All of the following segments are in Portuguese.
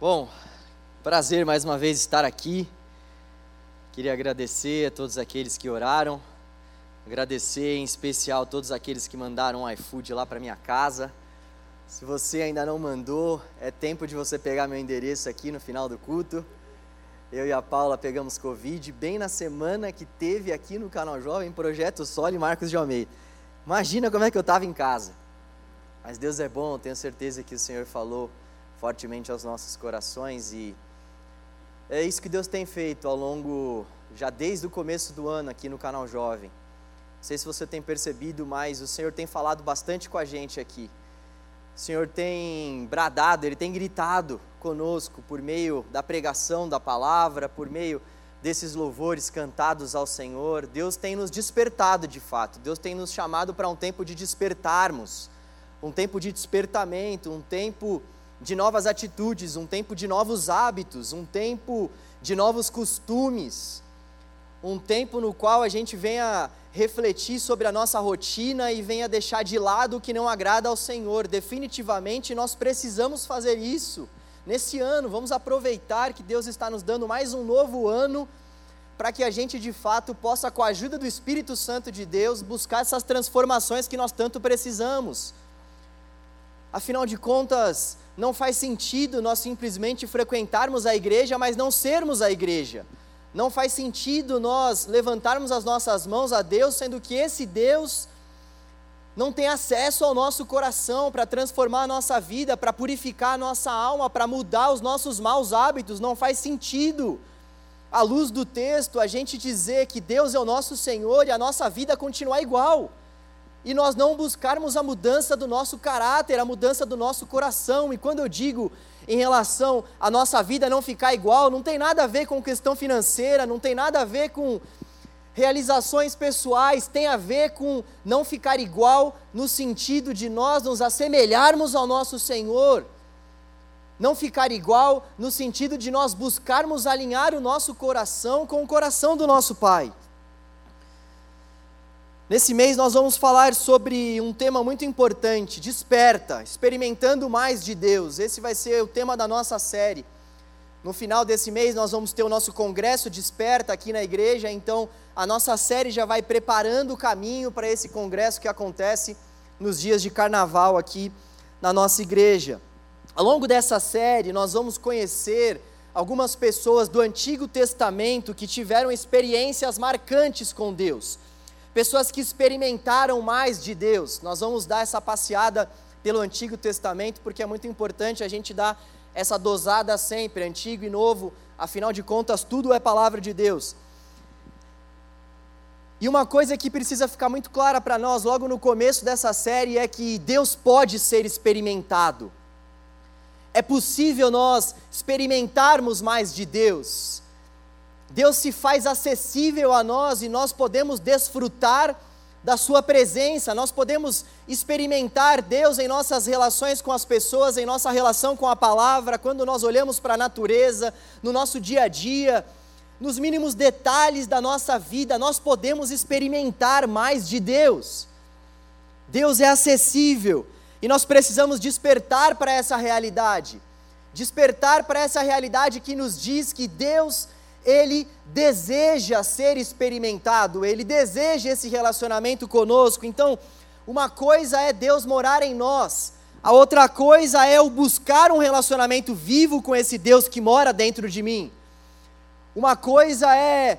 Bom, prazer mais uma vez estar aqui. Queria agradecer a todos aqueles que oraram, agradecer em especial a todos aqueles que mandaram um iFood lá para minha casa. Se você ainda não mandou, é tempo de você pegar meu endereço aqui no final do culto. Eu e a Paula pegamos Covid bem na semana que teve aqui no Canal Jovem Projeto Sol e Marcos de Almeida. Imagina como é que eu estava em casa. Mas Deus é bom, tenho certeza que o Senhor falou fortemente aos nossos corações e é isso que Deus tem feito ao longo, já desde o começo do ano aqui no canal Jovem. Não sei se você tem percebido, mas o Senhor tem falado bastante com a gente aqui. O Senhor tem bradado, Ele tem gritado conosco por meio da pregação da palavra, por meio desses louvores cantados ao Senhor. Deus tem nos despertado de fato, Deus tem nos chamado para um tempo de despertarmos, um tempo de despertamento, um tempo de novas atitudes, um tempo de novos hábitos, um tempo de novos costumes, um tempo no qual a gente venha refletir sobre a nossa rotina e venha deixar de lado o que não agrada ao Senhor. Definitivamente nós precisamos fazer isso. Nesse ano, vamos aproveitar que Deus está nos dando mais um novo ano para que a gente de fato possa, com a ajuda do Espírito Santo de Deus, buscar essas transformações que nós tanto precisamos. Afinal de contas, não faz sentido nós simplesmente frequentarmos a igreja, mas não sermos a igreja. Não faz sentido nós levantarmos as nossas mãos a Deus, sendo que esse Deus não tem acesso ao nosso coração para transformar a nossa vida, para purificar a nossa alma, para mudar os nossos maus hábitos. Não faz sentido, à luz do texto, a gente dizer que Deus é o nosso Senhor e a nossa vida continuar igual e nós não buscarmos a mudança do nosso caráter, a mudança do nosso coração. E quando eu digo em relação à nossa vida não ficar igual, não tem nada a ver com questão financeira, não tem nada a ver com realizações pessoais, tem a ver com não ficar igual no sentido de nós nos assemelharmos ao nosso Senhor. Não ficar igual no sentido de nós buscarmos alinhar o nosso coração com o coração do nosso Pai. Nesse mês nós vamos falar sobre um tema muito importante, desperta, experimentando mais de Deus. Esse vai ser o tema da nossa série. No final desse mês nós vamos ter o nosso congresso Desperta aqui na igreja, então a nossa série já vai preparando o caminho para esse congresso que acontece nos dias de carnaval aqui na nossa igreja. Ao longo dessa série nós vamos conhecer algumas pessoas do Antigo Testamento que tiveram experiências marcantes com Deus pessoas que experimentaram mais de Deus. Nós vamos dar essa passeada pelo Antigo Testamento, porque é muito importante a gente dar essa dosada sempre, antigo e novo, afinal de contas, tudo é palavra de Deus. E uma coisa que precisa ficar muito clara para nós logo no começo dessa série é que Deus pode ser experimentado. É possível nós experimentarmos mais de Deus. Deus se faz acessível a nós e nós podemos desfrutar da Sua presença, nós podemos experimentar Deus em nossas relações com as pessoas, em nossa relação com a palavra, quando nós olhamos para a natureza, no nosso dia a dia, nos mínimos detalhes da nossa vida, nós podemos experimentar mais de Deus. Deus é acessível e nós precisamos despertar para essa realidade, despertar para essa realidade que nos diz que Deus ele deseja ser experimentado, ele deseja esse relacionamento conosco. Então, uma coisa é Deus morar em nós, a outra coisa é o buscar um relacionamento vivo com esse Deus que mora dentro de mim. Uma coisa é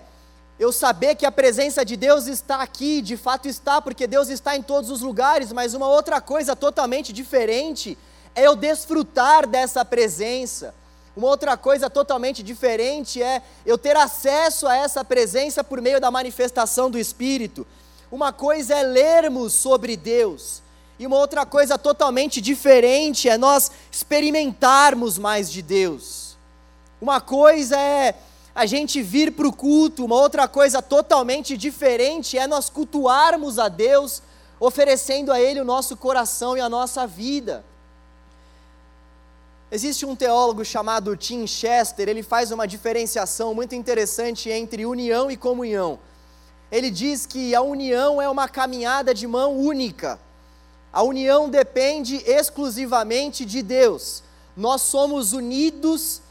eu saber que a presença de Deus está aqui, de fato está, porque Deus está em todos os lugares, mas uma outra coisa totalmente diferente é eu desfrutar dessa presença. Uma outra coisa totalmente diferente é eu ter acesso a essa presença por meio da manifestação do Espírito. Uma coisa é lermos sobre Deus, e uma outra coisa totalmente diferente é nós experimentarmos mais de Deus. Uma coisa é a gente vir para o culto, uma outra coisa totalmente diferente é nós cultuarmos a Deus, oferecendo a Ele o nosso coração e a nossa vida. Existe um teólogo chamado Tim Chester, ele faz uma diferenciação muito interessante entre união e comunhão. Ele diz que a união é uma caminhada de mão única. A união depende exclusivamente de Deus. nós somos unidos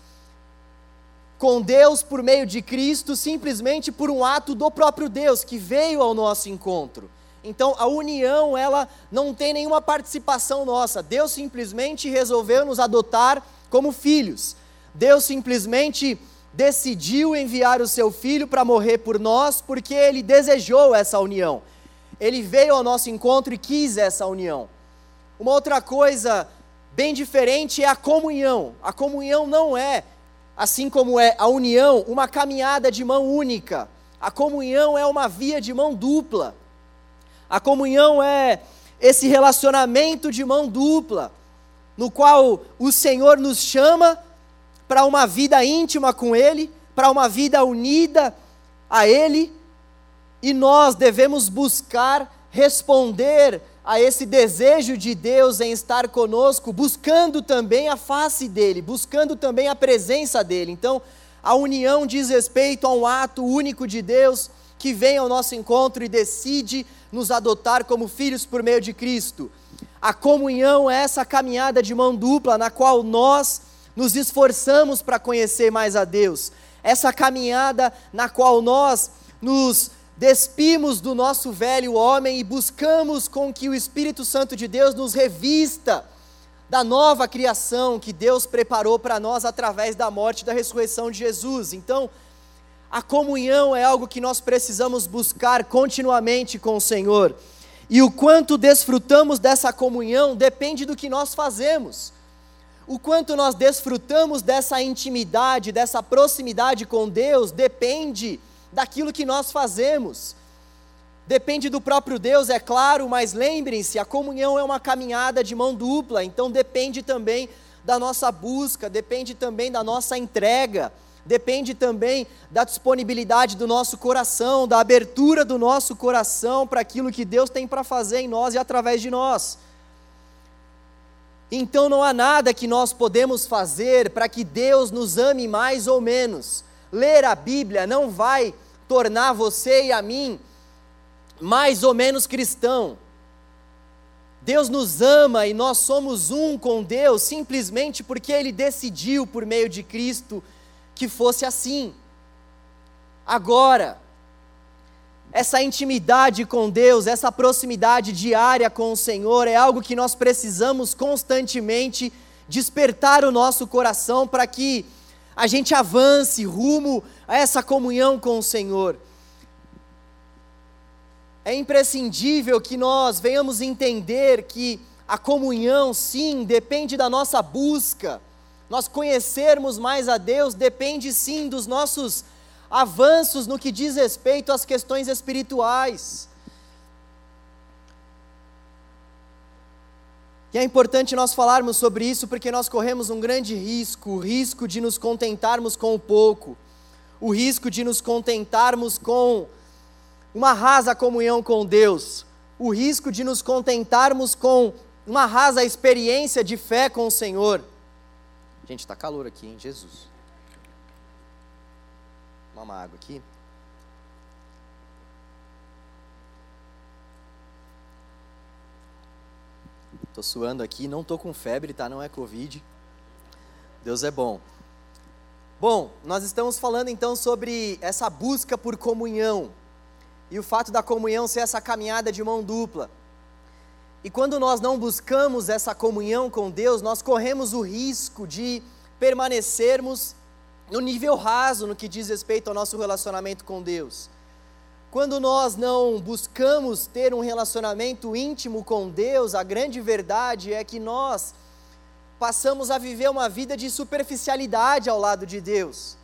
com Deus por meio de Cristo, simplesmente por um ato do próprio Deus que veio ao nosso encontro. Então a união, ela não tem nenhuma participação nossa. Deus simplesmente resolveu nos adotar como filhos. Deus simplesmente decidiu enviar o seu filho para morrer por nós porque ele desejou essa união. Ele veio ao nosso encontro e quis essa união. Uma outra coisa bem diferente é a comunhão. A comunhão não é, assim como é a união, uma caminhada de mão única. A comunhão é uma via de mão dupla. A comunhão é esse relacionamento de mão dupla, no qual o Senhor nos chama para uma vida íntima com Ele, para uma vida unida a Ele, e nós devemos buscar responder a esse desejo de Deus em estar conosco, buscando também a face dele, buscando também a presença dele. Então, a união diz respeito a um ato único de Deus que vem ao nosso encontro e decide nos adotar como filhos por meio de Cristo. A comunhão é essa caminhada de mão dupla na qual nós nos esforçamos para conhecer mais a Deus. Essa caminhada na qual nós nos despimos do nosso velho homem e buscamos com que o Espírito Santo de Deus nos revista da nova criação que Deus preparou para nós através da morte e da ressurreição de Jesus. Então, a comunhão é algo que nós precisamos buscar continuamente com o Senhor. E o quanto desfrutamos dessa comunhão depende do que nós fazemos. O quanto nós desfrutamos dessa intimidade, dessa proximidade com Deus, depende daquilo que nós fazemos. Depende do próprio Deus, é claro, mas lembrem-se, a comunhão é uma caminhada de mão dupla, então depende também da nossa busca, depende também da nossa entrega, depende também da disponibilidade do nosso coração, da abertura do nosso coração para aquilo que Deus tem para fazer em nós e através de nós. Então não há nada que nós podemos fazer para que Deus nos ame mais ou menos ler a Bíblia não vai tornar você e a mim mais ou menos cristão. Deus nos ama e nós somos um com Deus simplesmente porque Ele decidiu, por meio de Cristo, que fosse assim. Agora, essa intimidade com Deus, essa proximidade diária com o Senhor é algo que nós precisamos constantemente despertar o nosso coração para que a gente avance rumo a essa comunhão com o Senhor. É imprescindível que nós venhamos entender que a comunhão, sim, depende da nossa busca. Nós conhecermos mais a Deus depende, sim, dos nossos avanços no que diz respeito às questões espirituais. E é importante nós falarmos sobre isso porque nós corremos um grande risco, o risco de nos contentarmos com o pouco, o risco de nos contentarmos com uma rasa comunhão com Deus, o risco de nos contentarmos com uma rasa experiência de fé com o Senhor. Gente, está calor aqui, hein? Jesus. Uma água aqui. Estou suando aqui, não estou com febre, tá? Não é Covid. Deus é bom. Bom, nós estamos falando então sobre essa busca por comunhão e o fato da comunhão ser essa caminhada de mão dupla. E quando nós não buscamos essa comunhão com Deus, nós corremos o risco de permanecermos no nível raso no que diz respeito ao nosso relacionamento com Deus. Quando nós não buscamos ter um relacionamento íntimo com Deus, a grande verdade é que nós passamos a viver uma vida de superficialidade ao lado de Deus.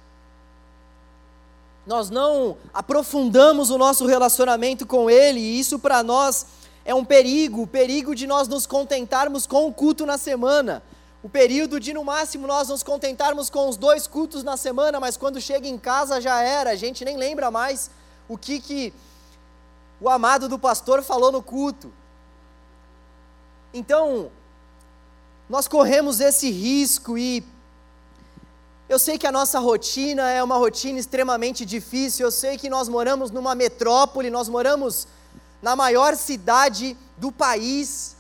Nós não aprofundamos o nosso relacionamento com Ele, e isso para nós é um perigo o perigo de nós nos contentarmos com o culto na semana. O período de, no máximo, nós nos contentarmos com os dois cultos na semana, mas quando chega em casa já era, a gente nem lembra mais o que, que o amado do pastor falou no culto. Então, nós corremos esse risco e eu sei que a nossa rotina é uma rotina extremamente difícil, eu sei que nós moramos numa metrópole, nós moramos na maior cidade do país,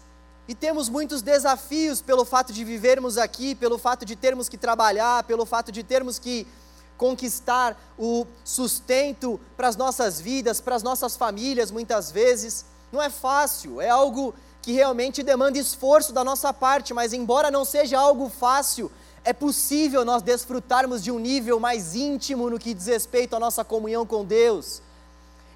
E temos muitos desafios pelo fato de vivermos aqui, pelo fato de termos que trabalhar, pelo fato de termos que conquistar o sustento para as nossas vidas, para as nossas famílias, muitas vezes. Não é fácil, é algo que realmente demanda esforço da nossa parte, mas embora não seja algo fácil, é possível nós desfrutarmos de um nível mais íntimo no que diz respeito à nossa comunhão com Deus.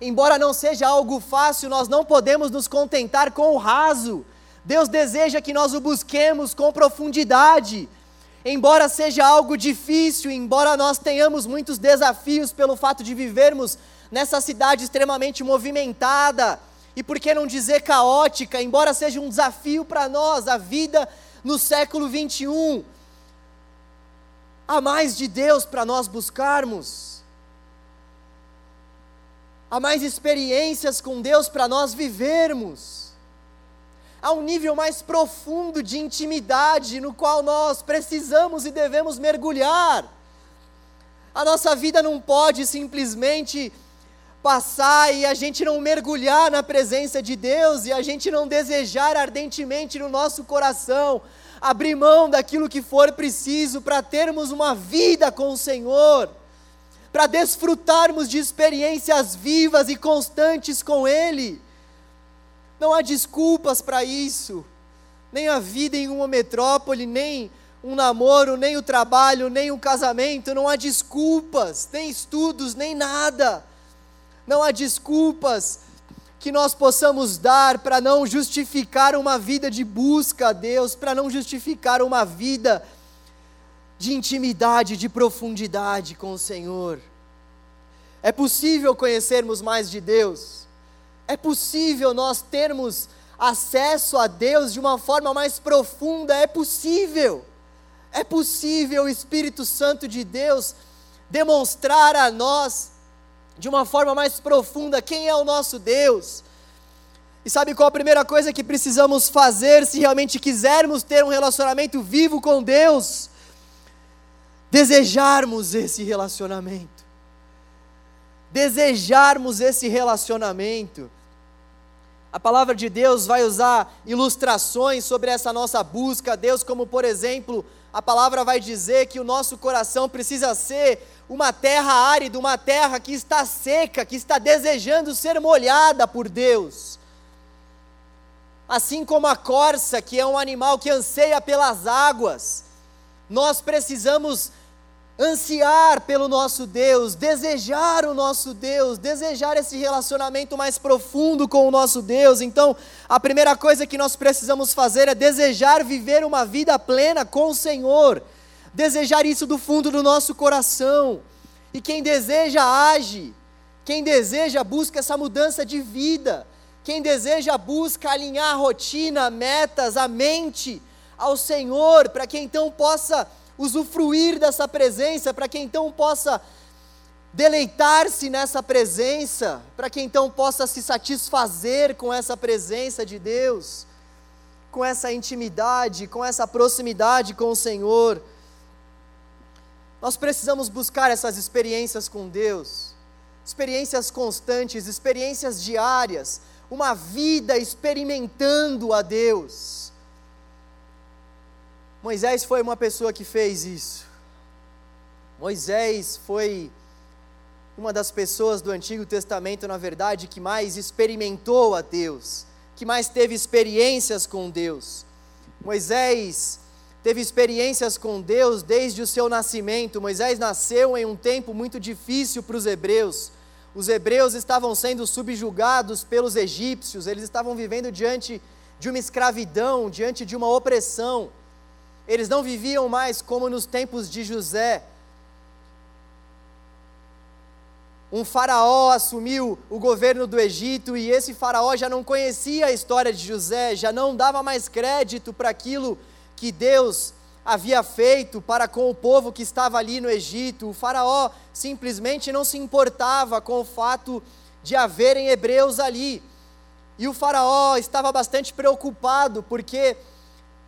Embora não seja algo fácil, nós não podemos nos contentar com o raso. Deus deseja que nós o busquemos com profundidade. Embora seja algo difícil, embora nós tenhamos muitos desafios pelo fato de vivermos nessa cidade extremamente movimentada, e por que não dizer caótica, embora seja um desafio para nós, a vida no século 21, há mais de Deus para nós buscarmos, há mais experiências com Deus para nós vivermos, há um nível mais profundo de intimidade no qual nós precisamos e devemos mergulhar. A nossa vida não pode simplesmente passar e a gente não mergulhar na presença de Deus e a gente não desejar ardentemente no nosso coração abrir mão daquilo que for preciso para termos uma vida com o Senhor, para desfrutarmos de experiências vivas e constantes com Ele. Não há desculpas para isso, nem a vida em uma metrópole, nem um namoro, nem o trabalho, nem o casamento, não há desculpas, nem estudos, nem nada. Não há desculpas que nós possamos dar para não justificar uma vida de busca a Deus, para não justificar uma vida de intimidade, de profundidade com o Senhor. É possível conhecermos mais de Deus, é possível nós termos acesso a Deus de uma forma mais profunda, é possível, é possível o Espírito Santo de Deus demonstrar a nós de uma forma mais profunda quem é o nosso Deus. E sabe qual a primeira coisa que precisamos fazer se realmente quisermos ter um relacionamento vivo com Deus? Desejarmos esse relacionamento. Desejarmos esse relacionamento. A palavra de Deus vai usar ilustrações sobre essa nossa busca a Deus, como por exemplo, a palavra vai dizer que o nosso coração precisa ser uma terra árida, uma terra que está seca, que está desejando ser molhada por Deus. Assim como a corça, que é um animal que anseia pelas águas, nós precisamos ansiar pelo nosso Deus, desejar o nosso Deus, desejar esse relacionamento mais profundo com o nosso Deus. Então, a primeira coisa que nós precisamos fazer é desejar viver uma vida plena com o Senhor desejar isso do fundo do nosso coração. E quem deseja, age. Quem deseja, busca essa mudança de vida. Quem deseja, busca alinhar a rotina, metas, a mente ao Senhor, para que então possa usufruir dessa presença, para que então possa deleitar-se nessa presença, para que então possa se satisfazer com essa presença de Deus, com essa intimidade, com essa proximidade com o Senhor. Nós precisamos buscar essas experiências com Deus, experiências constantes, experiências diárias, uma vida experimentando a Deus. Moisés foi uma pessoa que fez isso. Moisés foi uma das pessoas do Antigo Testamento, na verdade, que mais experimentou a Deus, que mais teve experiências com Deus. Moisés teve experiências com Deus desde o seu nascimento. Moisés nasceu em um tempo muito difícil para os hebreus. Os hebreus estavam sendo subjugados pelos egípcios, eles estavam vivendo diante de uma escravidão, diante de uma opressão. Eles não viviam mais como nos tempos de José. Um faraó assumiu o governo do Egito e esse faraó já não conhecia a história de José, já não dava mais crédito para aquilo que Deus havia feito para com o povo que estava ali no Egito. O Faraó simplesmente não se importava com o fato de haverem hebreus ali. E o Faraó estava bastante preocupado, porque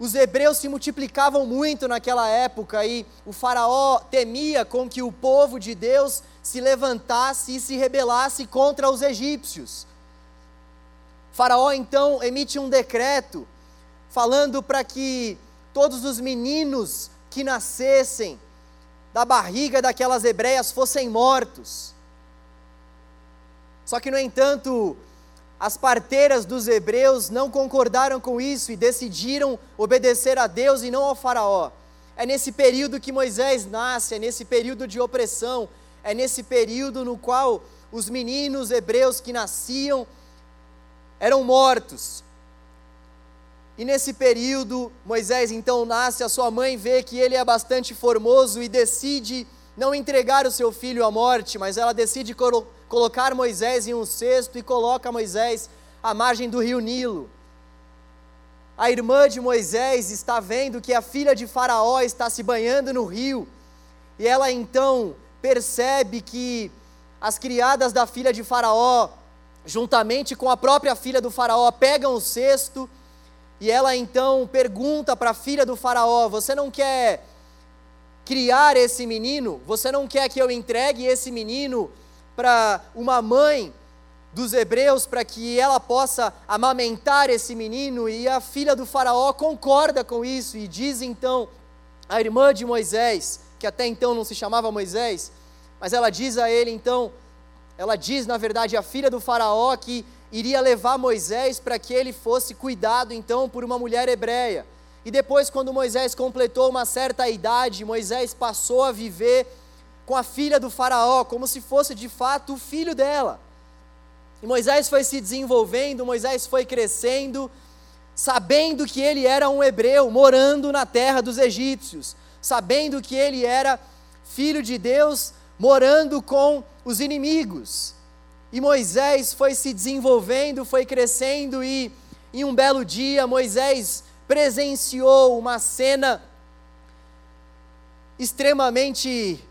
os hebreus se multiplicavam muito naquela época e o Faraó temia com que o povo de Deus se levantasse e se rebelasse contra os egípcios. O faraó então emite um decreto falando para que todos os meninos que nascessem da barriga daquelas hebreias fossem mortos. Só que, no entanto, as parteiras dos hebreus não concordaram com isso e decidiram obedecer a Deus e não ao Faraó. É nesse período que Moisés nasce, é nesse período de opressão, é nesse período no qual os meninos hebreus que nasciam eram mortos. E nesse período, Moisés então nasce, a sua mãe vê que ele é bastante formoso e decide não entregar o seu filho à morte, mas ela decide colo colocar Moisés em um cesto e coloca Moisés à margem do rio Nilo. A irmã de Moisés está vendo que a filha de Faraó está se banhando no rio, e ela então percebe que as criadas da filha de Faraó, juntamente com a própria filha do Faraó, pegam o cesto e ela então pergunta para a filha do Faraó: Você não quer criar esse menino? Você não quer que eu entregue esse menino para uma mãe dos hebreus para que ela possa amamentar esse menino? E a filha do Faraó concorda com isso e diz então a irmã de Moisés, que até então não se chamava Moisés, mas ela diz a ele então, ela diz na verdade a filha do Faraó que iria levar Moisés para que ele fosse cuidado então por uma mulher hebreia. E depois, quando Moisés completou uma certa idade, Moisés passou a viver com a filha do Faraó, como se fosse de fato o filho dela. E Moisés foi se desenvolvendo, Moisés foi crescendo, sabendo que ele era um hebreu, morando na terra dos egípcios, sabendo que ele era filho de Deus, morando com os inimigos. E Moisés foi se desenvolvendo, foi crescendo, e em um belo dia Moisés presenciou uma cena extremamente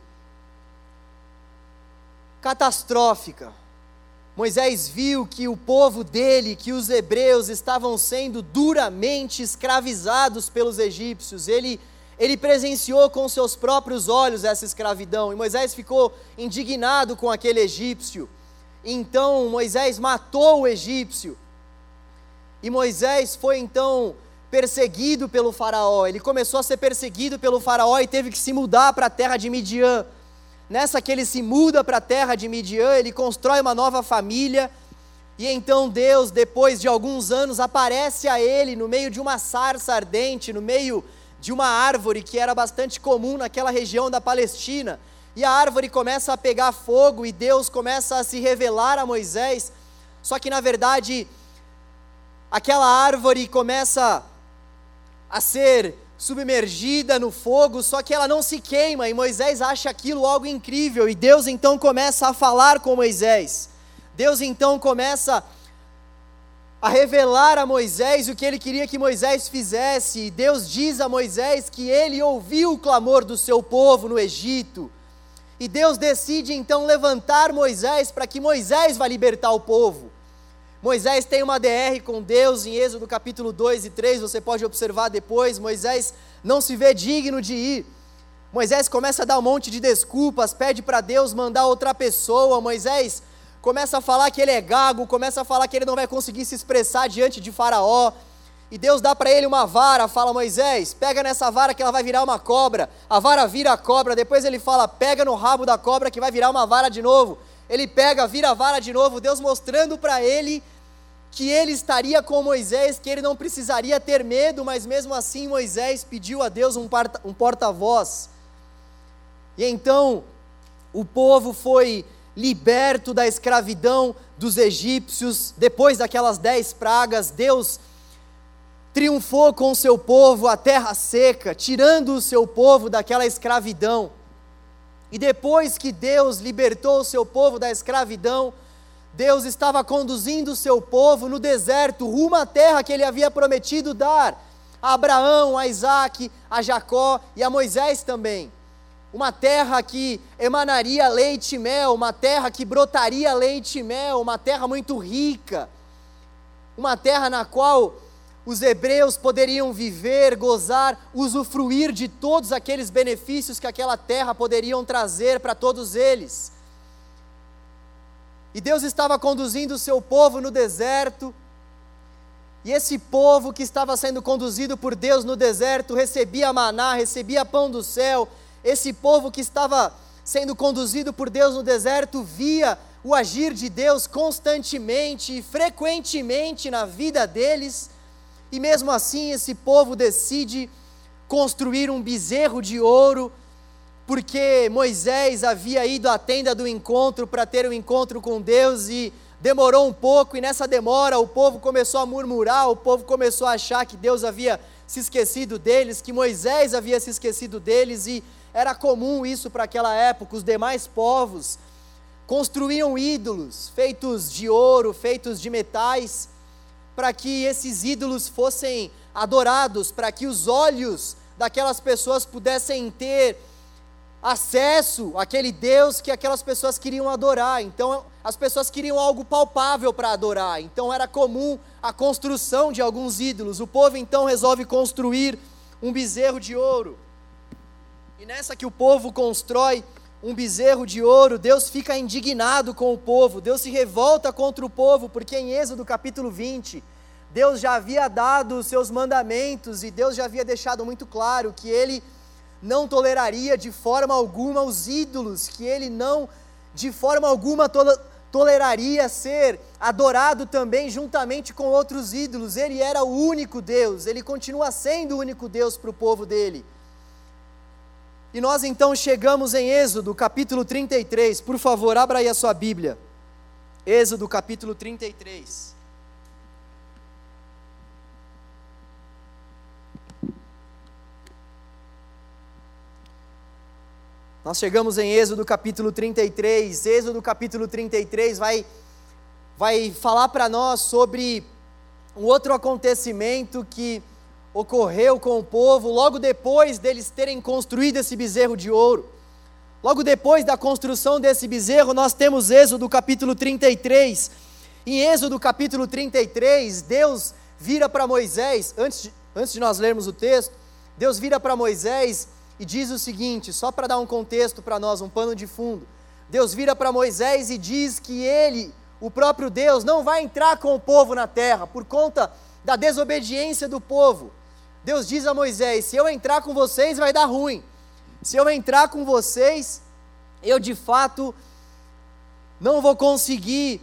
catastrófica. Moisés viu que o povo dele, que os hebreus, estavam sendo duramente escravizados pelos egípcios. Ele, ele presenciou com seus próprios olhos essa escravidão, e Moisés ficou indignado com aquele egípcio. Então Moisés matou o egípcio. E Moisés foi então perseguido pelo Faraó. Ele começou a ser perseguido pelo Faraó e teve que se mudar para a terra de Midian. Nessa que ele se muda para a terra de Midian, ele constrói uma nova família. E então Deus, depois de alguns anos, aparece a ele no meio de uma sarça ardente, no meio de uma árvore que era bastante comum naquela região da Palestina e a árvore começa a pegar fogo e Deus começa a se revelar a Moisés. Só que na verdade, aquela árvore começa a ser submergida no fogo, só que ela não se queima, e Moisés acha aquilo algo incrível, e Deus então começa a falar com Moisés. Deus então começa a revelar a Moisés o que ele queria que Moisés fizesse, e Deus diz a Moisés que ele ouviu o clamor do seu povo no Egito e Deus decide então levantar Moisés para que Moisés vá libertar o povo. Moisés tem uma DR com Deus em Êxodo capítulo 2 e 3, você pode observar depois. Moisés não se vê digno de ir. Moisés começa a dar um monte de desculpas, pede para Deus mandar outra pessoa. Moisés começa a falar que ele é gago, começa a falar que ele não vai conseguir se expressar diante de Faraó. E Deus dá para ele uma vara, fala: Moisés, pega nessa vara que ela vai virar uma cobra. A vara vira a cobra. Depois ele fala: pega no rabo da cobra que vai virar uma vara de novo. Ele pega, vira a vara de novo. Deus mostrando para ele que ele estaria com Moisés, que ele não precisaria ter medo, mas mesmo assim Moisés pediu a Deus um porta-voz. E então o povo foi liberto da escravidão dos egípcios, depois daquelas dez pragas, Deus triunfou com o seu povo a terra seca, tirando o seu povo daquela escravidão. E depois que Deus libertou o seu povo da escravidão, Deus estava conduzindo o seu povo no deserto, rumo à terra que ele havia prometido dar a Abraão, a Isaac, a Jacó e a Moisés também. Uma terra que emanaria leite e mel, uma terra que brotaria leite e mel, uma terra muito rica, uma terra na qual os hebreus poderiam viver, gozar, usufruir de todos aqueles benefícios que aquela terra poderiam trazer para todos eles. E Deus estava conduzindo o seu povo no deserto, E esse povo que estava sendo conduzido por Deus no deserto recebia maná, recebia pão do céu. Esse povo que estava sendo conduzido por Deus no deserto via o agir de Deus constantemente e frequentemente na vida deles. E mesmo assim, esse povo decide construir um bezerro de ouro, porque Moisés havia ido à tenda do encontro para ter um encontro com Deus e demorou um pouco, e nessa demora o povo começou a murmurar, o povo começou a achar que Deus havia se esquecido deles, que Moisés havia se esquecido deles, e era comum isso para aquela época. Os demais povos construíam ídolos feitos de ouro, feitos de metais, para que esses ídolos fossem adorados, para que os olhos daquelas pessoas pudessem ter acesso àquele Deus que aquelas pessoas queriam adorar. Então, as pessoas queriam algo palpável para adorar. Então, era comum a construção de alguns ídolos. O povo então resolve construir um bezerro de ouro. E nessa que o povo constrói um bezerro de ouro, Deus fica indignado com o povo, Deus se revolta contra o povo, porque em Êxodo capítulo 20, Deus já havia dado os seus mandamentos e Deus já havia deixado muito claro que ele não toleraria de forma alguma os ídolos, que ele não de forma alguma to toleraria ser adorado também juntamente com outros ídolos. Ele era o único Deus, ele continua sendo o único Deus para o povo dele. E nós então chegamos em Êxodo, capítulo 33. Por favor, abra aí a sua Bíblia. Êxodo, capítulo 33. Nós chegamos em Êxodo capítulo 33. Êxodo capítulo 33 vai, vai falar para nós sobre um outro acontecimento que ocorreu com o povo logo depois deles terem construído esse bezerro de ouro. Logo depois da construção desse bezerro, nós temos Êxodo capítulo 33. Em Êxodo capítulo 33, Deus vira para Moisés, antes de, antes de nós lermos o texto, Deus vira para Moisés e diz o seguinte, só para dar um contexto para nós, um pano de fundo. Deus vira para Moisés e diz que ele, o próprio Deus, não vai entrar com o povo na terra por conta da desobediência do povo. Deus diz a Moisés: se eu entrar com vocês, vai dar ruim. Se eu entrar com vocês, eu de fato não vou conseguir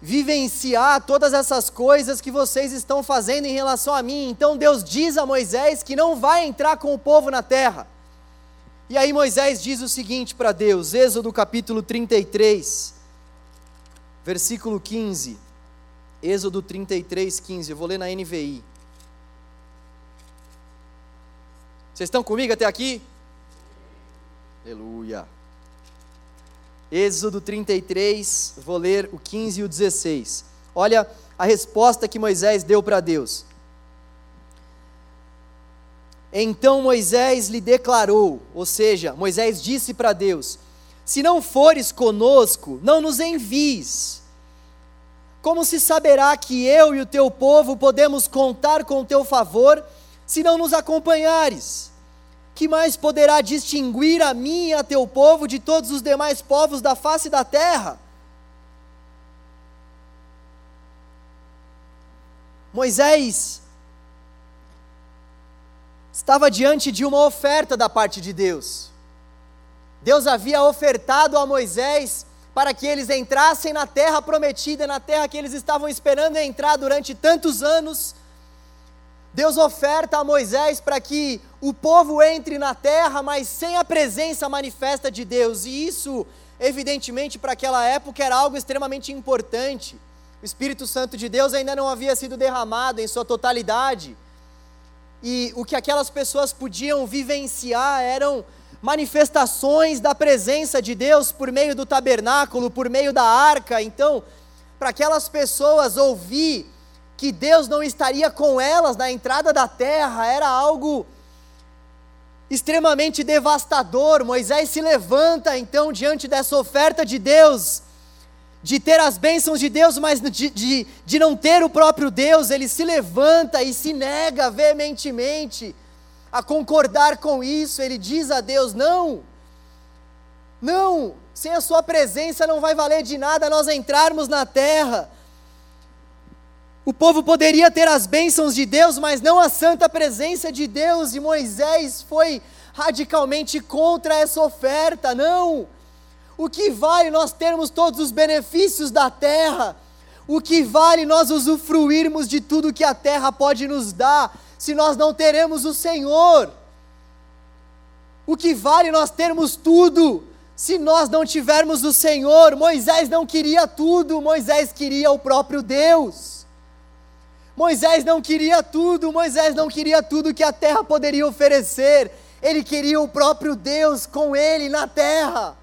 vivenciar todas essas coisas que vocês estão fazendo em relação a mim. Então Deus diz a Moisés que não vai entrar com o povo na terra. E aí Moisés diz o seguinte para Deus, Êxodo capítulo 33, versículo 15. Êxodo 33, 15. Eu vou ler na NVI. Vocês estão comigo até aqui? Aleluia. Êxodo 33, vou ler o 15 e o 16. Olha a resposta que Moisés deu para Deus. Então Moisés lhe declarou, ou seja, Moisés disse para Deus: Se não fores conosco, não nos envies. Como se saberá que eu e o teu povo podemos contar com o teu favor se não nos acompanhares? Que mais poderá distinguir a mim e a teu povo de todos os demais povos da face da terra? Moisés estava diante de uma oferta da parte de Deus. Deus havia ofertado a Moisés para que eles entrassem na terra prometida, na terra que eles estavam esperando entrar durante tantos anos Deus oferta a Moisés para que o povo entre na terra, mas sem a presença manifesta de Deus, e isso, evidentemente, para aquela época era algo extremamente importante. O Espírito Santo de Deus ainda não havia sido derramado em sua totalidade, e o que aquelas pessoas podiam vivenciar eram manifestações da presença de Deus por meio do tabernáculo, por meio da arca. Então, para aquelas pessoas ouvir que Deus não estaria com elas na entrada da terra era algo extremamente devastador. Moisés se levanta então diante dessa oferta de Deus, de ter as bênçãos de Deus, mas de, de, de não ter o próprio Deus, ele se levanta e se nega veementemente a concordar com isso. Ele diz a Deus: Não, não, sem a Sua presença não vai valer de nada nós entrarmos na terra. O povo poderia ter as bênçãos de Deus, mas não a santa presença de Deus, e Moisés foi radicalmente contra essa oferta. Não! O que vale nós termos todos os benefícios da terra? O que vale nós usufruirmos de tudo que a terra pode nos dar, se nós não teremos o Senhor? O que vale nós termos tudo, se nós não tivermos o Senhor? Moisés não queria tudo, Moisés queria o próprio Deus. Moisés não queria tudo, Moisés não queria tudo que a terra poderia oferecer, ele queria o próprio Deus com ele na terra,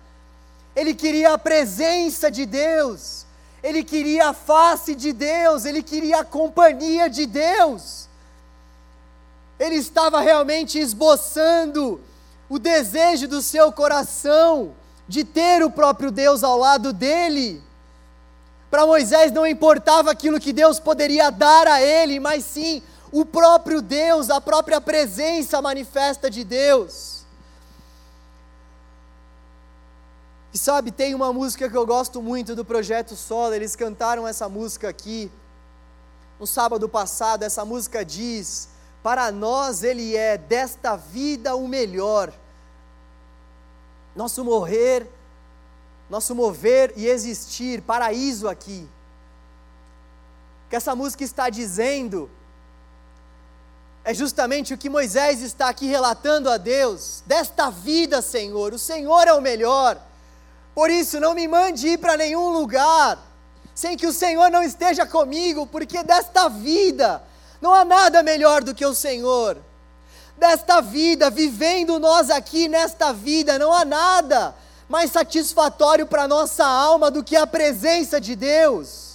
ele queria a presença de Deus, ele queria a face de Deus, ele queria a companhia de Deus, ele estava realmente esboçando o desejo do seu coração de ter o próprio Deus ao lado dele. Para Moisés não importava aquilo que Deus poderia dar a ele, mas sim o próprio Deus, a própria presença manifesta de Deus. E sabe, tem uma música que eu gosto muito do projeto Solo, eles cantaram essa música aqui no sábado passado. Essa música diz: Para nós Ele é desta vida o melhor. Nosso morrer nosso mover e existir, paraíso aqui. que essa música está dizendo é justamente o que Moisés está aqui relatando a Deus, desta vida, Senhor, o Senhor é o melhor. Por isso, não me mande ir para nenhum lugar sem que o Senhor não esteja comigo, porque desta vida não há nada melhor do que o Senhor. Desta vida, vivendo nós aqui nesta vida, não há nada mais satisfatório para a nossa alma do que a presença de Deus.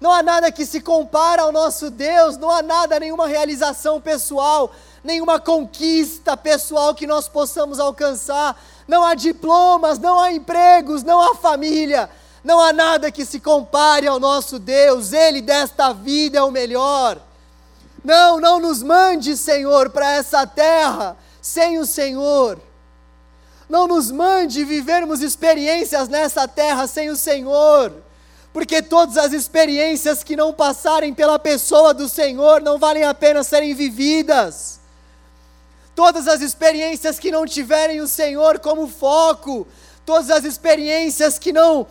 Não há nada que se compara ao nosso Deus, não há nada, nenhuma realização pessoal, nenhuma conquista pessoal que nós possamos alcançar. Não há diplomas, não há empregos, não há família, não há nada que se compare ao nosso Deus, Ele desta vida é o melhor. Não, não nos mande, Senhor, para essa terra sem o Senhor. Não nos mande vivermos experiências nessa terra sem o Senhor, porque todas as experiências que não passarem pela pessoa do Senhor não valem a pena serem vividas. Todas as experiências que não tiverem o Senhor como foco, todas as experiências que não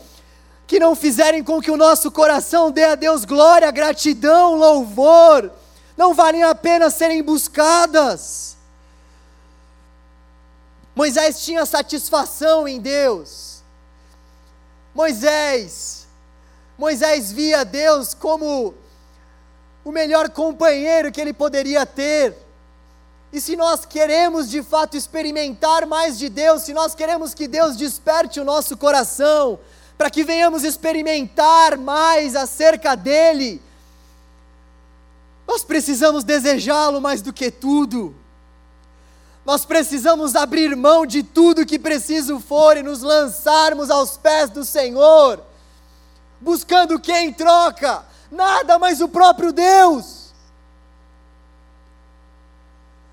que não fizerem com que o nosso coração dê a Deus glória, gratidão, louvor, não valem a pena serem buscadas. Moisés tinha satisfação em Deus. Moisés, Moisés via Deus como o melhor companheiro que ele poderia ter. E se nós queremos de fato experimentar mais de Deus, se nós queremos que Deus desperte o nosso coração, para que venhamos experimentar mais acerca dEle, nós precisamos desejá-lo mais do que tudo. Nós precisamos abrir mão de tudo que preciso for e nos lançarmos aos pés do Senhor, buscando quem troca? Nada, mas o próprio Deus.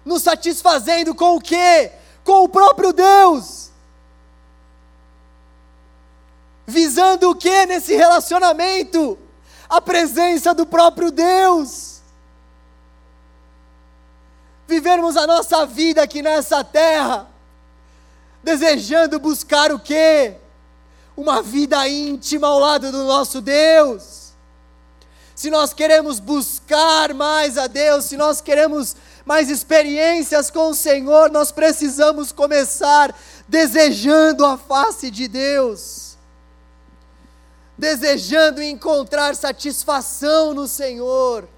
Nos satisfazendo com o quê? Com o próprio Deus. Visando o que nesse relacionamento? A presença do próprio Deus vivermos a nossa vida aqui nessa terra, desejando buscar o quê? Uma vida íntima ao lado do nosso Deus. Se nós queremos buscar mais a Deus, se nós queremos mais experiências com o Senhor, nós precisamos começar desejando a face de Deus, desejando encontrar satisfação no Senhor.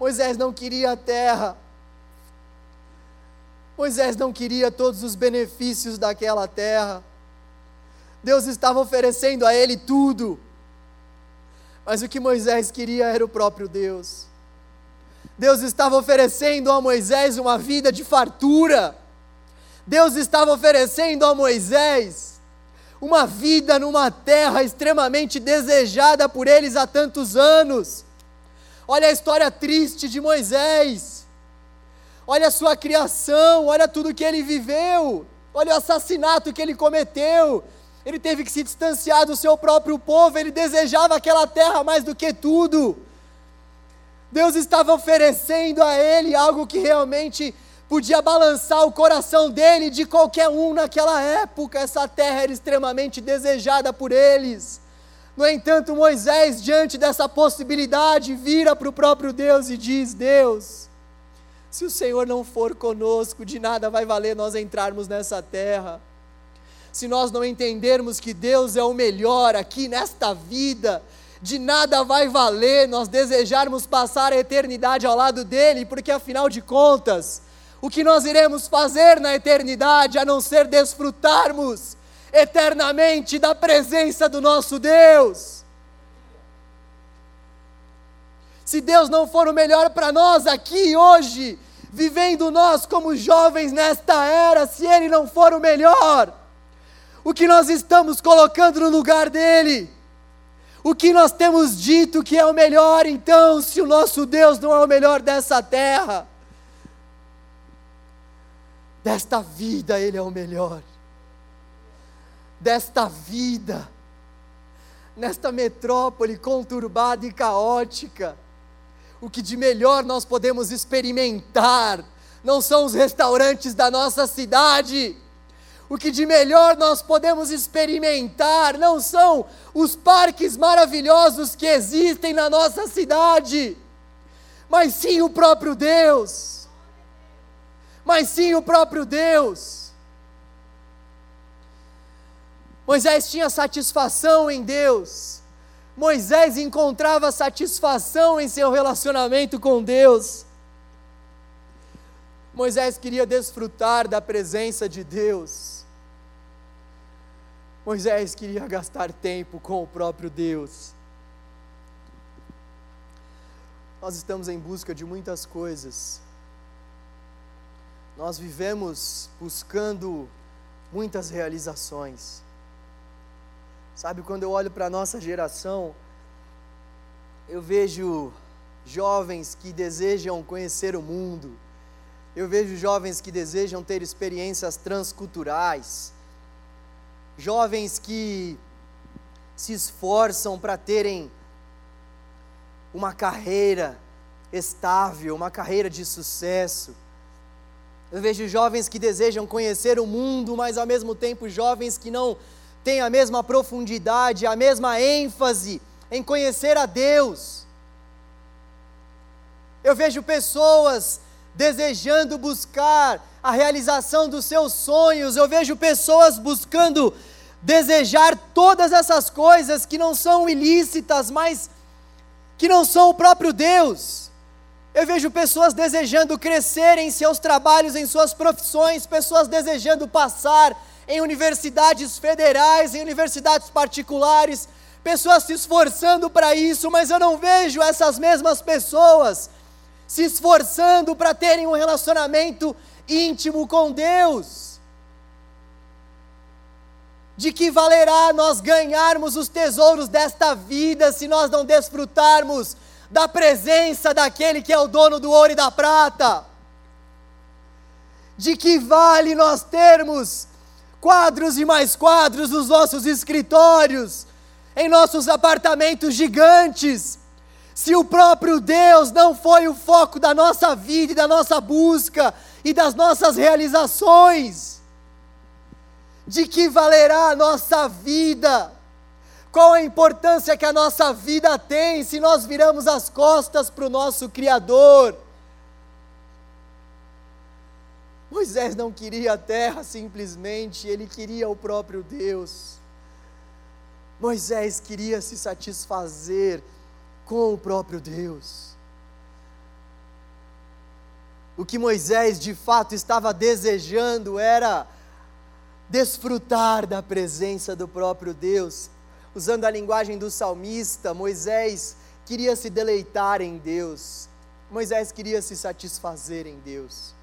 Moisés não queria a terra. Moisés não queria todos os benefícios daquela terra. Deus estava oferecendo a ele tudo. Mas o que Moisés queria era o próprio Deus. Deus estava oferecendo a Moisés uma vida de fartura. Deus estava oferecendo a Moisés uma vida numa terra extremamente desejada por eles há tantos anos. Olha a história triste de Moisés. Olha a sua criação, olha tudo que ele viveu. Olha o assassinato que ele cometeu. ele teve que se distanciar do seu próprio povo, ele desejava aquela terra mais do que tudo. Deus estava oferecendo a ele algo que realmente podia balançar o coração dele de qualquer um naquela época. Essa terra era extremamente desejada por eles. No entanto, Moisés, diante dessa possibilidade, vira para o próprio Deus e diz: Deus, se o Senhor não for conosco, de nada vai valer nós entrarmos nessa terra. Se nós não entendermos que Deus é o melhor aqui nesta vida, de nada vai valer nós desejarmos passar a eternidade ao lado dele, porque afinal de contas, o que nós iremos fazer na eternidade a não ser desfrutarmos eternamente da presença do nosso Deus. Se Deus não for o melhor para nós aqui hoje, vivendo nós como jovens nesta era, se Ele não for o melhor, o que nós estamos colocando no lugar dele? O que nós temos dito que é o melhor, então, se o nosso Deus não é o melhor dessa terra? Desta vida Ele é o melhor. Desta vida, nesta metrópole conturbada e caótica, o que de melhor nós podemos experimentar não são os restaurantes da nossa cidade. O que de melhor nós podemos experimentar não são os parques maravilhosos que existem na nossa cidade, mas sim o próprio Deus mas sim o próprio Deus. Moisés tinha satisfação em Deus. Moisés encontrava satisfação em seu relacionamento com Deus. Moisés queria desfrutar da presença de Deus. Moisés queria gastar tempo com o próprio Deus. Nós estamos em busca de muitas coisas, nós vivemos buscando muitas realizações. Sabe, quando eu olho para a nossa geração, eu vejo jovens que desejam conhecer o mundo, eu vejo jovens que desejam ter experiências transculturais, jovens que se esforçam para terem uma carreira estável, uma carreira de sucesso. Eu vejo jovens que desejam conhecer o mundo, mas ao mesmo tempo jovens que não têm a mesma profundidade, a mesma ênfase em conhecer a Deus. Eu vejo pessoas desejando buscar a realização dos seus sonhos, eu vejo pessoas buscando desejar todas essas coisas que não são ilícitas, mas que não são o próprio Deus. Eu vejo pessoas desejando crescer em seus trabalhos, em suas profissões, pessoas desejando passar em universidades federais, em universidades particulares, pessoas se esforçando para isso, mas eu não vejo essas mesmas pessoas se esforçando para terem um relacionamento íntimo com Deus. De que valerá nós ganharmos os tesouros desta vida se nós não desfrutarmos da presença daquele que é o dono do ouro e da prata. De que vale nós termos quadros e mais quadros nos nossos escritórios, em nossos apartamentos gigantes, se o próprio Deus não foi o foco da nossa vida e da nossa busca e das nossas realizações? De que valerá a nossa vida? Qual a importância que a nossa vida tem se nós viramos as costas para o nosso Criador? Moisés não queria a terra simplesmente, ele queria o próprio Deus. Moisés queria se satisfazer com o próprio Deus. O que Moisés de fato estava desejando era desfrutar da presença do próprio Deus usando a linguagem do salmista, Moisés queria se deleitar em Deus, Moisés queria se satisfazer em Deus.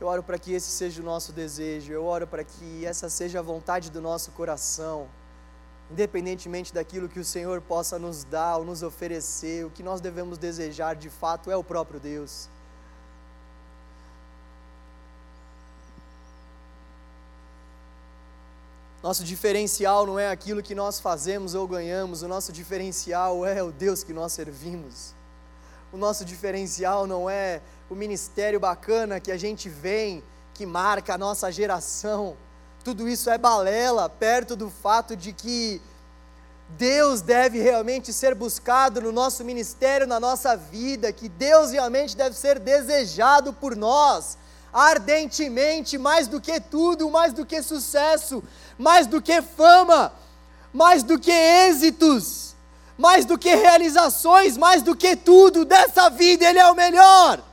Eu oro para que esse seja o nosso desejo, eu oro para que essa seja a vontade do nosso coração, independentemente daquilo que o Senhor possa nos dar ou nos oferecer, o que nós devemos desejar de fato é o próprio Deus. Nosso diferencial não é aquilo que nós fazemos ou ganhamos, o nosso diferencial é o Deus que nós servimos. O nosso diferencial não é o ministério bacana que a gente vem, que marca a nossa geração. Tudo isso é balela perto do fato de que Deus deve realmente ser buscado no nosso ministério, na nossa vida, que Deus realmente deve ser desejado por nós, ardentemente, mais do que tudo, mais do que sucesso, mais do que fama, mais do que êxitos, mais do que realizações, mais do que tudo dessa vida, Ele é o melhor.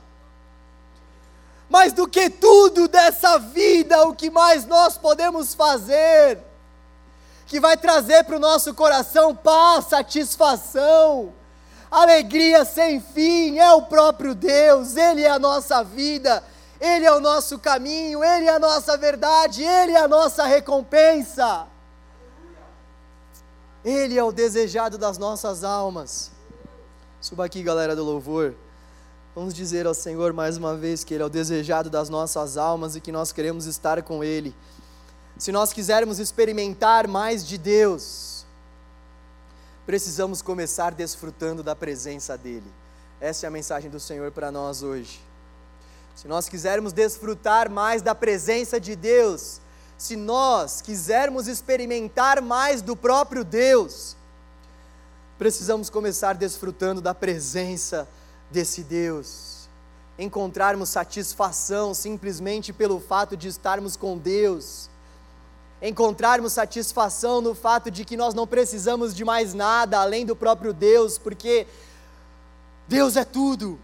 Mais do que tudo dessa vida, o que mais nós podemos fazer que vai trazer para o nosso coração paz, satisfação, alegria sem fim, é o próprio Deus, Ele é a nossa vida, Ele é o nosso caminho, Ele é a nossa verdade, Ele é a nossa recompensa. Ele é o desejado das nossas almas. Suba aqui, galera do louvor. Vamos dizer ao Senhor mais uma vez que Ele é o desejado das nossas almas e que nós queremos estar com Ele se nós quisermos experimentar mais de Deus, precisamos começar desfrutando da presença dEle. Essa é a mensagem do Senhor para nós hoje. Se nós quisermos desfrutar mais da presença de Deus, se nós quisermos experimentar mais do próprio Deus, precisamos começar desfrutando da presença desse Deus. Encontrarmos satisfação simplesmente pelo fato de estarmos com Deus encontrarmos satisfação no fato de que nós não precisamos de mais nada além do próprio Deus, porque Deus é tudo.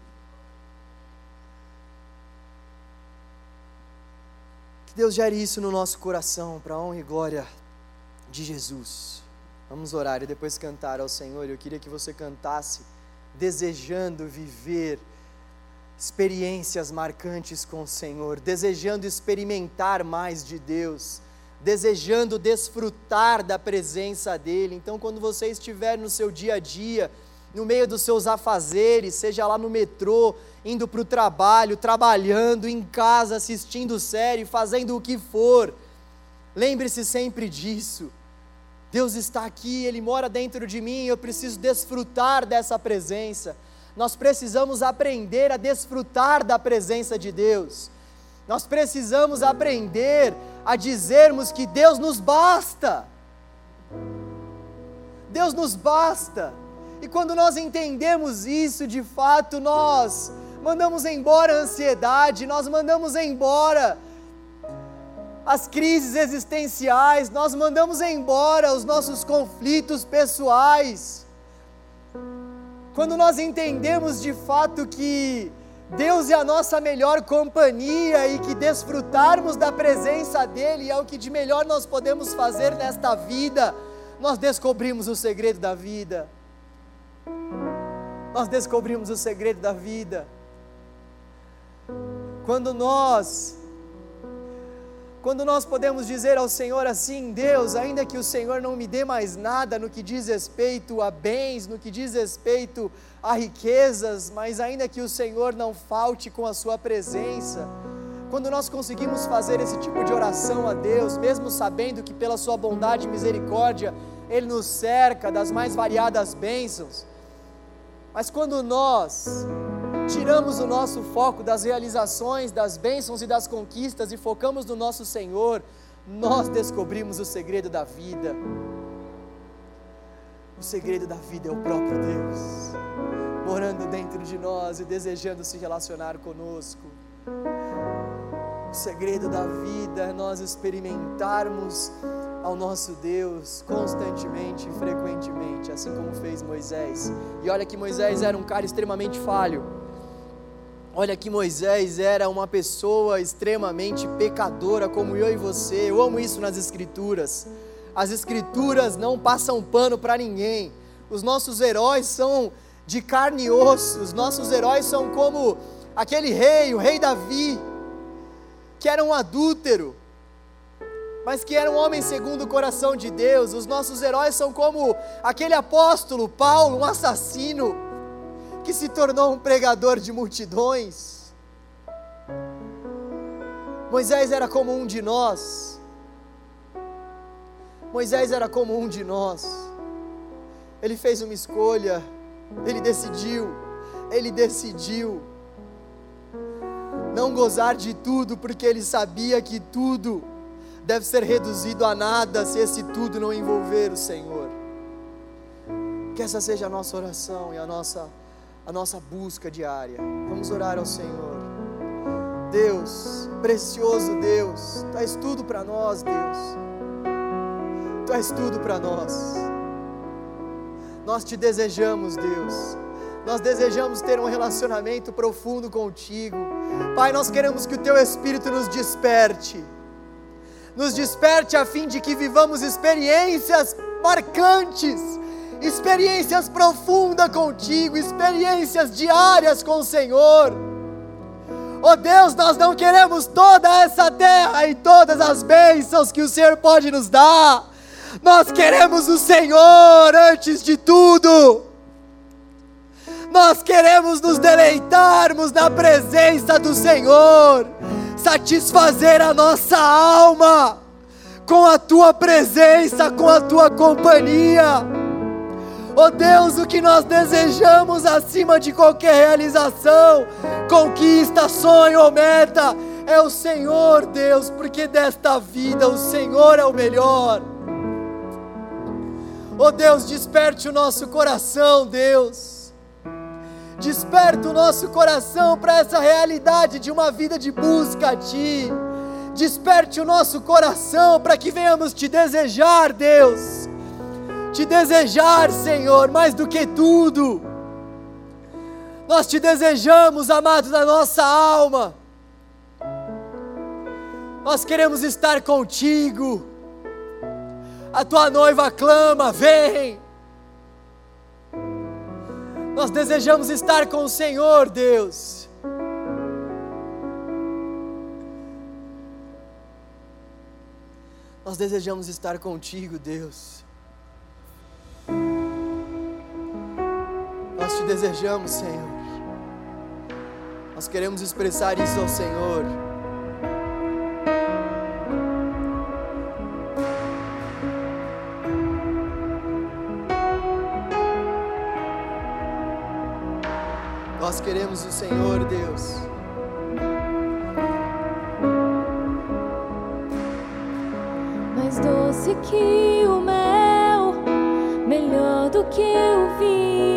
Que Deus gere isso no nosso coração, para a honra e glória de Jesus. Vamos orar e depois cantar ao Senhor. Eu queria que você cantasse, desejando viver experiências marcantes com o Senhor, desejando experimentar mais de Deus desejando desfrutar da presença dEle. Então, quando você estiver no seu dia a dia, no meio dos seus afazeres, seja lá no metrô, indo para o trabalho, trabalhando, em casa, assistindo série, fazendo o que for, lembre-se sempre disso. Deus está aqui, Ele mora dentro de mim, eu preciso desfrutar dessa presença. Nós precisamos aprender a desfrutar da presença de Deus. Nós precisamos aprender a dizermos que Deus nos basta. Deus nos basta. E quando nós entendemos isso, de fato, nós mandamos embora a ansiedade, nós mandamos embora as crises existenciais, nós mandamos embora os nossos conflitos pessoais. Quando nós entendemos de fato que Deus é a nossa melhor companhia e que desfrutarmos da presença dEle é o que de melhor nós podemos fazer nesta vida. Nós descobrimos o segredo da vida. Nós descobrimos o segredo da vida. Quando nós quando nós podemos dizer ao Senhor assim: Deus, ainda que o Senhor não me dê mais nada no que diz respeito a bens, no que diz respeito a riquezas, mas ainda que o Senhor não falte com a Sua presença, quando nós conseguimos fazer esse tipo de oração a Deus, mesmo sabendo que pela Sua bondade e misericórdia Ele nos cerca das mais variadas bênçãos, mas quando nós tiramos o nosso foco das realizações, das bênçãos e das conquistas e focamos no nosso Senhor, nós descobrimos o segredo da vida. O segredo da vida é o próprio Deus, morando dentro de nós e desejando se relacionar conosco. O segredo da vida é nós experimentarmos ao nosso Deus constantemente frequentemente, assim como fez Moisés. E olha que Moisés era um cara extremamente falho. Olha que Moisés era uma pessoa extremamente pecadora, como eu e você. Eu amo isso nas Escrituras. As Escrituras não passam pano para ninguém. Os nossos heróis são de carne e osso. Os nossos heróis são como aquele rei, o rei Davi, que era um adúltero, mas que era um homem segundo o coração de Deus. Os nossos heróis são como aquele apóstolo Paulo, um assassino que se tornou um pregador de multidões. Moisés era como um de nós. Moisés era como um de nós. Ele fez uma escolha, ele decidiu, ele decidiu não gozar de tudo, porque ele sabia que tudo deve ser reduzido a nada se esse tudo não envolver o Senhor. Que essa seja a nossa oração e a nossa, a nossa busca diária. Vamos orar ao Senhor. Deus, precioso Deus, Tu és tudo para nós, Deus. Tu és tudo para nós. Nós te desejamos, Deus. Nós desejamos ter um relacionamento profundo contigo. Pai, nós queremos que o teu Espírito nos desperte. Nos desperte a fim de que vivamos experiências marcantes, experiências profundas contigo, experiências diárias com o Senhor. Oh Deus, nós não queremos toda essa terra e todas as bênçãos que o Senhor pode nos dar. Nós queremos o Senhor antes de tudo. Nós queremos nos deleitarmos na presença do Senhor, satisfazer a nossa alma com a tua presença, com a tua companhia. Oh Deus, o que nós desejamos acima de qualquer realização, conquista, sonho ou meta, é o Senhor, Deus, porque desta vida o Senhor é o melhor. Oh Deus, desperte o nosso coração, Deus Desperta o nosso coração para essa realidade de uma vida de busca a Ti. Desperte o nosso coração para que venhamos te desejar, Deus. Te desejar, Senhor, mais do que tudo. Nós te desejamos, amado da nossa alma. Nós queremos estar contigo. A tua noiva clama: vem. Nós desejamos estar com o Senhor, Deus. Nós desejamos estar contigo, Deus. Nós te desejamos, Senhor. Nós queremos expressar isso ao Senhor. Nós queremos o Senhor, Deus. Mais doce que o mel, melhor do que o vinho,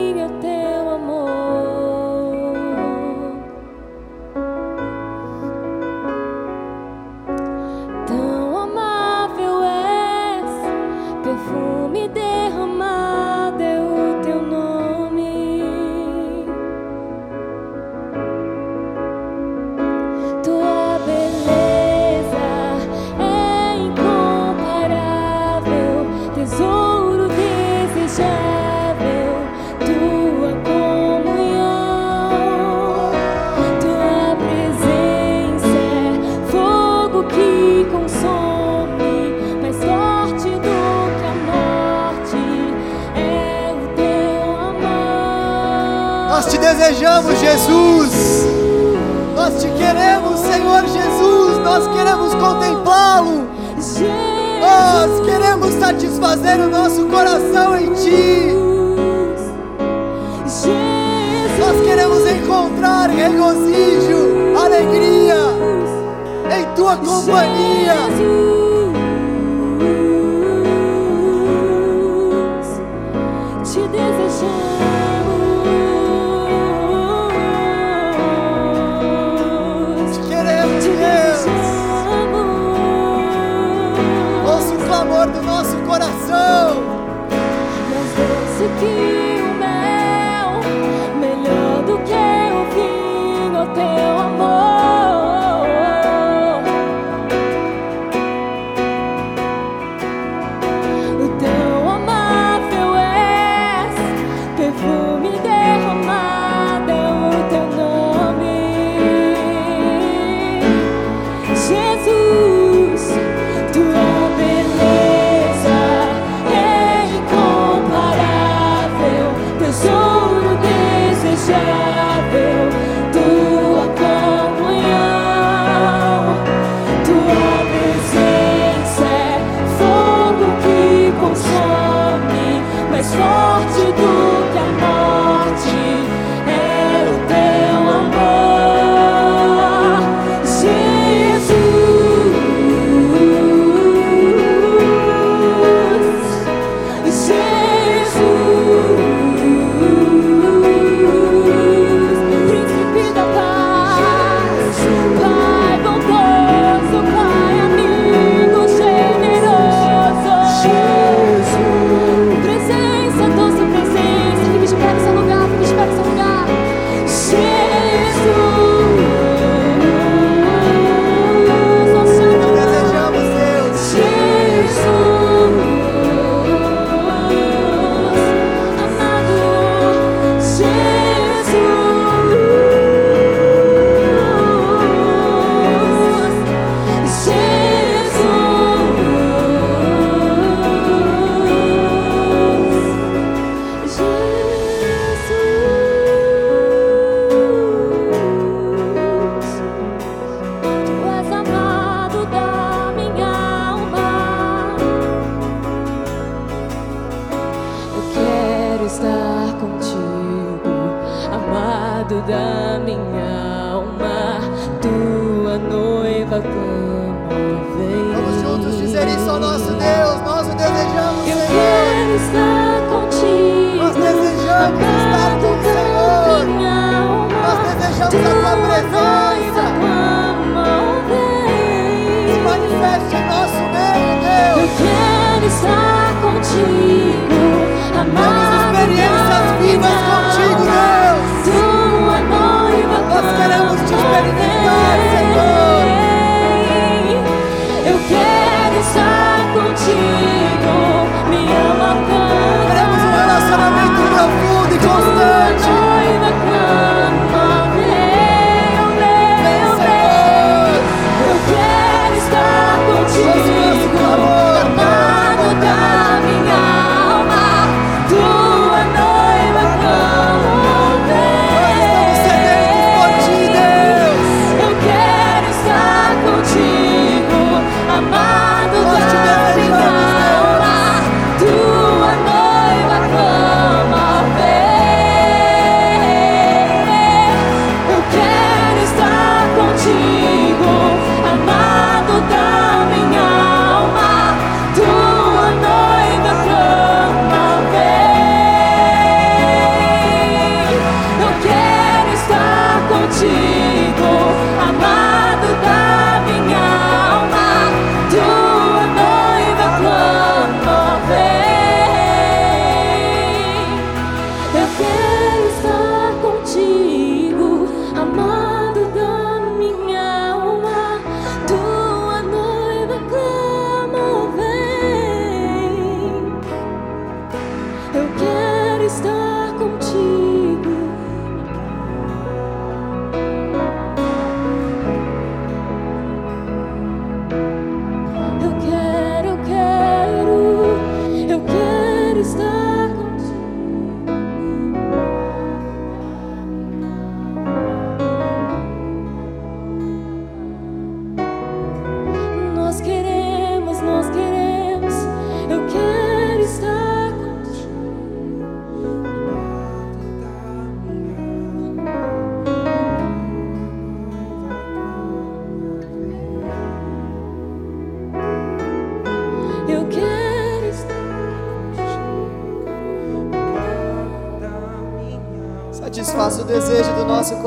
contigo, amado da minha alma, tua noiva como vem. Vamos juntos dizer isso ao nosso Deus, nós o desejamos, Eu Senhor. quero estar contigo, nós desejamos estar com o Senhor, alma, nós desejamos a tua presença. Se manifeste em nosso meio, Deus. Eu quero estar contigo. Temos amado experiências da vivas minha contigo, alma.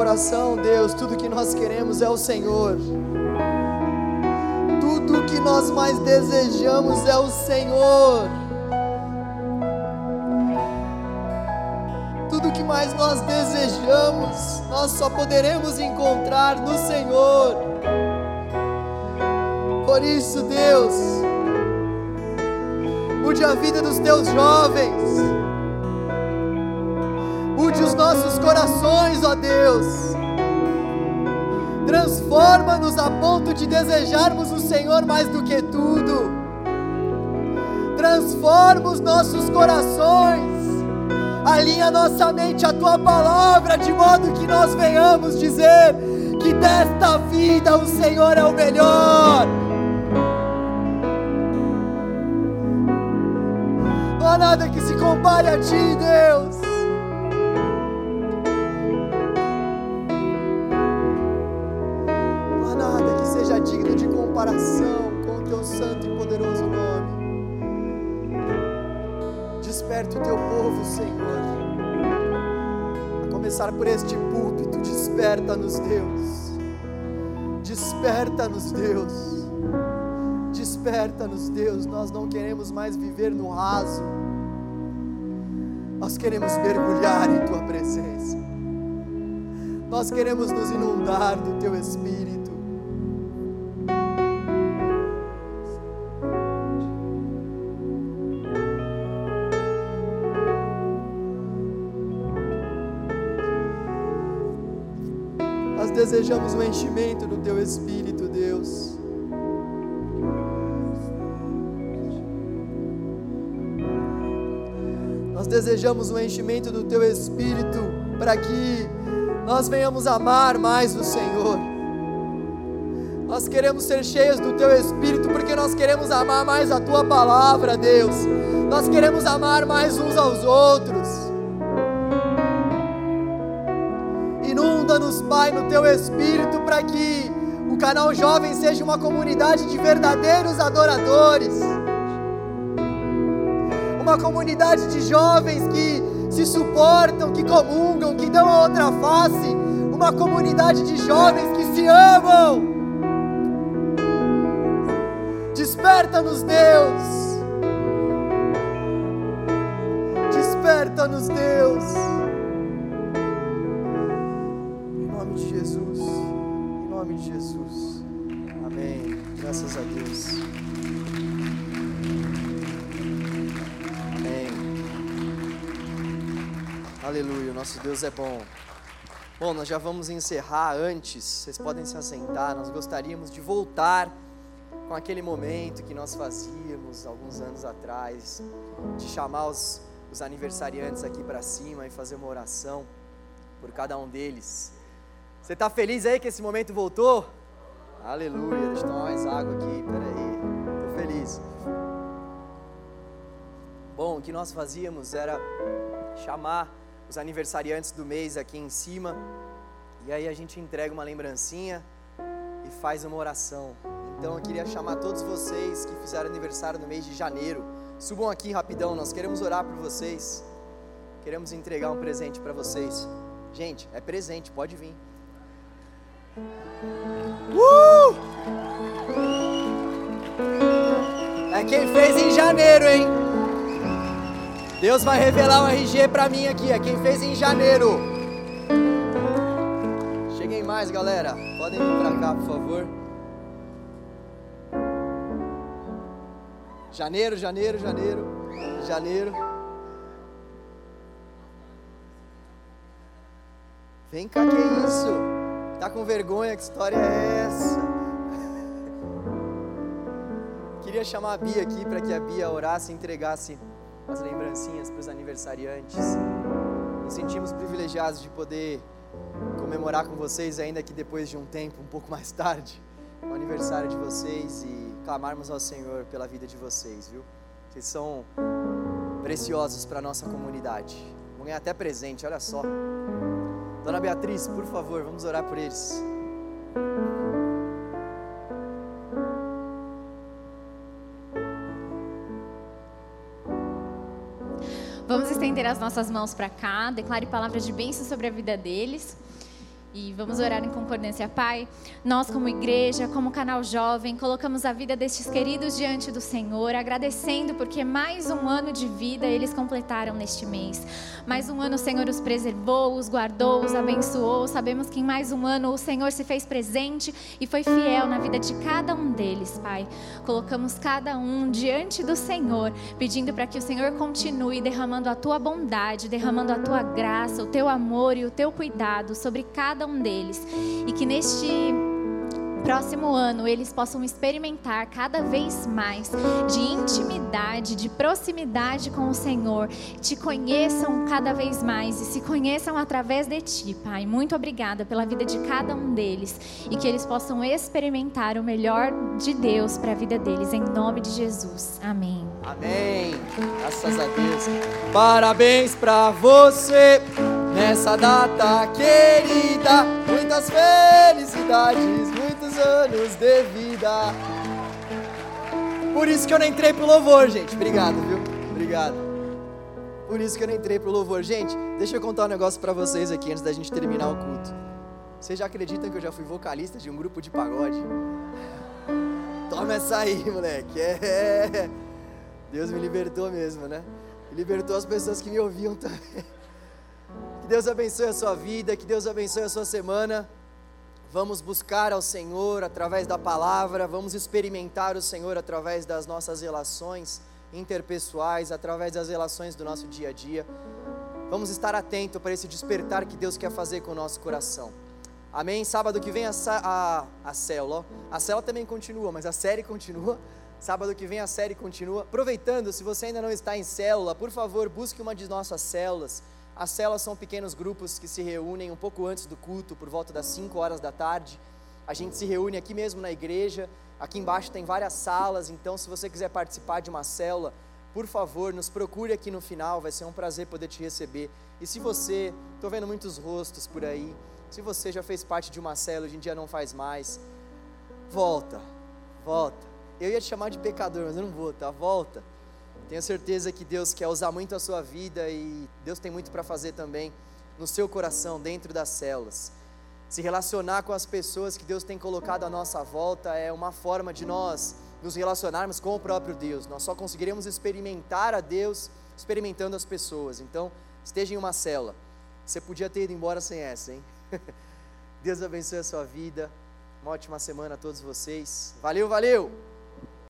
Coração, Deus. Tudo que nós queremos é o Senhor. Tudo que nós mais desejamos é o Senhor. Tudo que mais nós desejamos, nós só poderemos encontrar no Senhor. Por isso, Deus, mude a vida dos teus jovens. Corações, ó Deus. Transforma-nos a ponto de desejarmos o Senhor mais do que tudo. Transforma os nossos corações. Alinha nossa mente à tua palavra, de modo que nós venhamos dizer que desta vida o Senhor é o melhor. Não há nada que se compare a ti, Deus. Desperta o teu povo, Senhor. A começar por este púlpito, desperta-nos, Deus. Desperta-nos, Deus. Desperta-nos, Deus. Nós não queremos mais viver no raso. Nós queremos mergulhar em tua presença. Nós queremos nos inundar do teu espírito. Desejamos o enchimento do teu espírito, Deus. Nós desejamos o enchimento do teu espírito para que nós venhamos amar mais o Senhor. Nós queremos ser cheios do teu espírito porque nós queremos amar mais a tua palavra, Deus. Nós queremos amar mais uns aos outros. Inunda-nos, Pai, no teu espírito para que o canal jovem seja uma comunidade de verdadeiros adoradores. Uma comunidade de jovens que se suportam, que comungam, que dão a outra face. Uma comunidade de jovens que se amam. Desperta-nos, Deus. Desperta-nos, Deus. Graças a Deus. Amém. Aleluia. Nosso Deus é bom. Bom, nós já vamos encerrar antes. Vocês podem se assentar. Nós gostaríamos de voltar com aquele momento que nós fazíamos alguns anos atrás, de chamar os, os aniversariantes aqui para cima e fazer uma oração por cada um deles. Você está feliz aí que esse momento voltou? Aleluia, deixa eu tomar mais água aqui, peraí, estou feliz. Bom, o que nós fazíamos era chamar os aniversariantes do mês aqui em cima, e aí a gente entrega uma lembrancinha e faz uma oração. Então eu queria chamar todos vocês que fizeram aniversário no mês de janeiro. Subam aqui rapidão, nós queremos orar por vocês. Queremos entregar um presente para vocês. Gente, é presente, pode vir. Uh! É quem fez em janeiro, hein? Deus vai revelar um RG para mim aqui. É quem fez em janeiro. Cheguem mais, galera. Podem vir para cá, por favor. Janeiro, janeiro, janeiro, janeiro. Vem cá, que é isso? Tá com vergonha? Que história é essa? Queria chamar a Bia aqui para que a Bia orasse e entregasse as lembrancinhas para os aniversariantes. Nos sentimos privilegiados de poder comemorar com vocês, ainda que depois de um tempo, um pouco mais tarde, o aniversário de vocês e clamarmos ao Senhor pela vida de vocês, viu? Vocês são preciosos para a nossa comunidade. Vão ganhar até presente, olha só. Dona Beatriz, por favor, vamos orar por eles. Vamos estender as nossas mãos para cá, declare palavras de bênção sobre a vida deles. E vamos orar em concordância, Pai. Nós, como igreja, como canal jovem, colocamos a vida destes queridos diante do Senhor, agradecendo porque mais um ano de vida eles completaram neste mês. Mais um ano o Senhor os preservou, os guardou, os abençoou. Sabemos que em mais um ano o Senhor se fez presente e foi fiel na vida de cada um deles, Pai. Colocamos cada um diante do Senhor, pedindo para que o Senhor continue derramando a tua bondade, derramando a tua graça, o teu amor e o teu cuidado sobre cada cada um deles. E que neste próximo ano eles possam experimentar cada vez mais de intimidade, de proximidade com o Senhor, te conheçam cada vez mais e se conheçam através de ti, Pai. Muito obrigada pela vida de cada um deles e que eles possam experimentar o melhor de Deus para a vida deles, em nome de Jesus. Amém. Amém. Graças a Deus. Parabéns para você nessa data querida. Muitas felicidades, muitos anos de vida. Por isso que eu não entrei pro louvor, gente. Obrigado, viu? Obrigado. Por isso que eu não entrei pro louvor. Gente, deixa eu contar um negócio para vocês aqui antes da gente terminar o culto. Vocês já acreditam que eu já fui vocalista de um grupo de pagode? Toma essa aí, moleque. É. Deus me libertou mesmo, né? libertou as pessoas que me ouviam também. Deus abençoe a sua vida, que Deus abençoe a sua semana. Vamos buscar ao Senhor através da palavra, vamos experimentar o Senhor através das nossas relações interpessoais, através das relações do nosso dia a dia. Vamos estar atento para esse despertar que Deus quer fazer com o nosso coração. Amém? Sábado que vem a, a, a célula, a célula também continua, mas a série continua. Sábado que vem a série continua. Aproveitando, se você ainda não está em célula, por favor, busque uma de nossas células. As células são pequenos grupos que se reúnem um pouco antes do culto, por volta das 5 horas da tarde. A gente se reúne aqui mesmo na igreja. Aqui embaixo tem várias salas, então se você quiser participar de uma célula, por favor, nos procure aqui no final, vai ser um prazer poder te receber. E se você, estou vendo muitos rostos por aí, se você já fez parte de uma célula, hoje em dia não faz mais, volta, volta. Eu ia te chamar de pecador, mas eu não vou, tá? Volta. Tenho certeza que Deus quer usar muito a sua vida e Deus tem muito para fazer também no seu coração, dentro das células. Se relacionar com as pessoas que Deus tem colocado à nossa volta é uma forma de nós nos relacionarmos com o próprio Deus. Nós só conseguiremos experimentar a Deus experimentando as pessoas. Então, esteja em uma cela. Você podia ter ido embora sem essa, hein? Deus abençoe a sua vida. Uma ótima semana a todos vocês. Valeu, valeu!